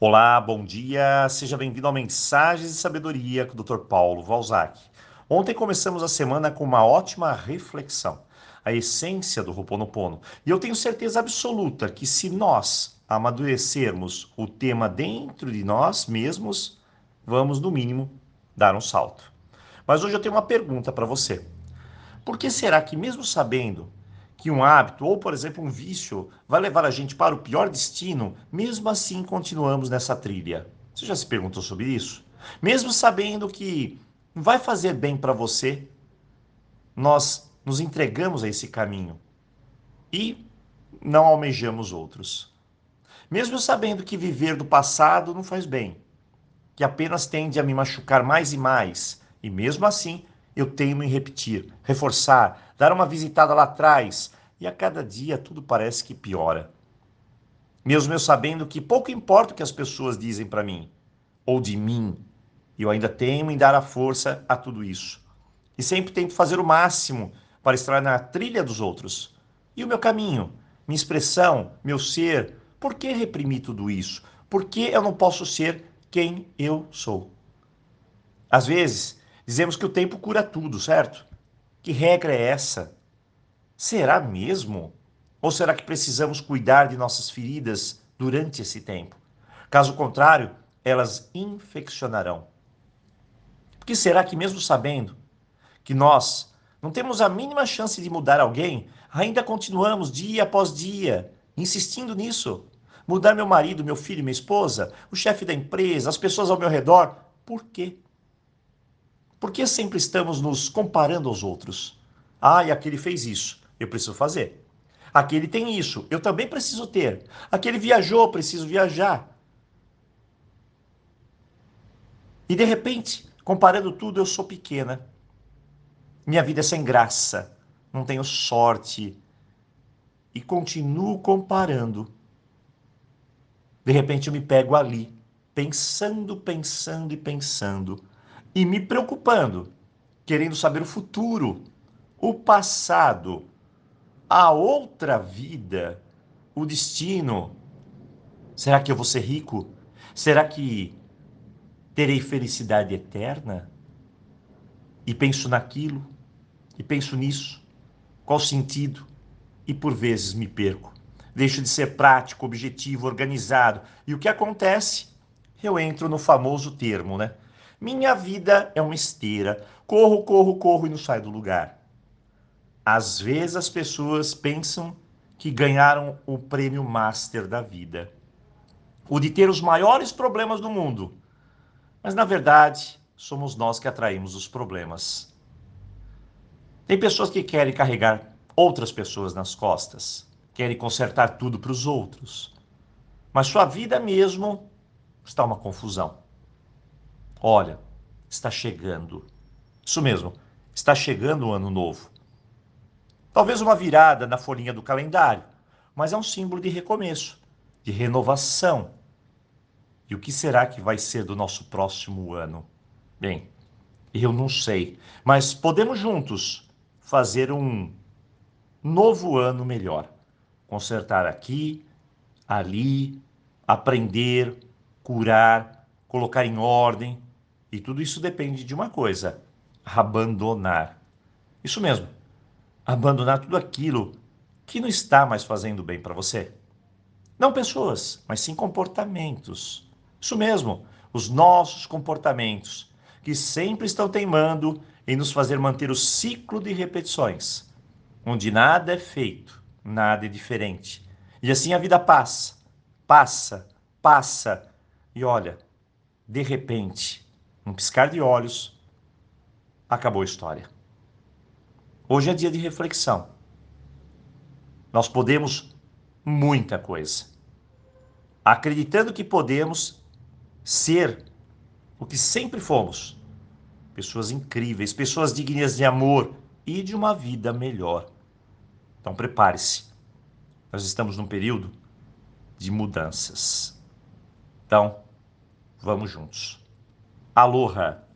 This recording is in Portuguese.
Olá, bom dia, seja bem-vindo ao Mensagens de Sabedoria com o Dr. Paulo Valzac. Ontem começamos a semana com uma ótima reflexão, a essência do Ho'oponopono. E eu tenho certeza absoluta que se nós amadurecermos o tema dentro de nós mesmos, vamos, no mínimo, dar um salto. Mas hoje eu tenho uma pergunta para você. Por que será que, mesmo sabendo que um hábito ou, por exemplo, um vício vai levar a gente para o pior destino, mesmo assim continuamos nessa trilha. Você já se perguntou sobre isso? Mesmo sabendo que vai fazer bem para você, nós nos entregamos a esse caminho e não almejamos outros. Mesmo sabendo que viver do passado não faz bem, que apenas tende a me machucar mais e mais, e mesmo assim eu teimo em repetir, reforçar, dar uma visitada lá atrás, e a cada dia tudo parece que piora. Mesmo eu sabendo que pouco importa o que as pessoas dizem para mim, ou de mim, eu ainda teimo em dar a força a tudo isso. E sempre tento fazer o máximo para estar na trilha dos outros. E o meu caminho, minha expressão, meu ser, por que reprimir tudo isso? Por que eu não posso ser quem eu sou? Às vezes, Dizemos que o tempo cura tudo, certo? Que regra é essa? Será mesmo? Ou será que precisamos cuidar de nossas feridas durante esse tempo? Caso contrário, elas infeccionarão. Porque será que, mesmo sabendo que nós não temos a mínima chance de mudar alguém, ainda continuamos dia após dia insistindo nisso? Mudar meu marido, meu filho, minha esposa, o chefe da empresa, as pessoas ao meu redor? Por quê? Por que sempre estamos nos comparando aos outros? Ah, e aquele fez isso, eu preciso fazer. Aquele tem isso, eu também preciso ter. Aquele viajou, preciso viajar. E de repente, comparando tudo, eu sou pequena. Minha vida é sem graça, não tenho sorte. E continuo comparando. De repente eu me pego ali, pensando, pensando e pensando e me preocupando, querendo saber o futuro, o passado, a outra vida, o destino. Será que eu vou ser rico? Será que terei felicidade eterna? E penso naquilo, e penso nisso. Qual sentido? E por vezes me perco. Deixo de ser prático, objetivo, organizado. E o que acontece? Eu entro no famoso termo, né? Minha vida é uma esteira. Corro, corro, corro e não saio do lugar. Às vezes as pessoas pensam que ganharam o prêmio master da vida. O de ter os maiores problemas do mundo. Mas na verdade, somos nós que atraímos os problemas. Tem pessoas que querem carregar outras pessoas nas costas, querem consertar tudo para os outros. Mas sua vida mesmo está uma confusão. Olha, está chegando. Isso mesmo, está chegando o ano novo. Talvez uma virada na folhinha do calendário, mas é um símbolo de recomeço, de renovação. E o que será que vai ser do nosso próximo ano? Bem, eu não sei, mas podemos juntos fazer um novo ano melhor. Consertar aqui, ali, aprender, curar, colocar em ordem, e tudo isso depende de uma coisa: abandonar. Isso mesmo. Abandonar tudo aquilo que não está mais fazendo bem para você. Não pessoas, mas sim comportamentos. Isso mesmo, os nossos comportamentos, que sempre estão teimando em nos fazer manter o ciclo de repetições, onde nada é feito, nada é diferente. E assim a vida passa, passa, passa. E olha, de repente, um piscar de olhos, acabou a história. Hoje é dia de reflexão. Nós podemos muita coisa. Acreditando que podemos ser o que sempre fomos. Pessoas incríveis, pessoas dignas de amor e de uma vida melhor. Então prepare-se. Nós estamos num período de mudanças. Então, vamos juntos. Aloha!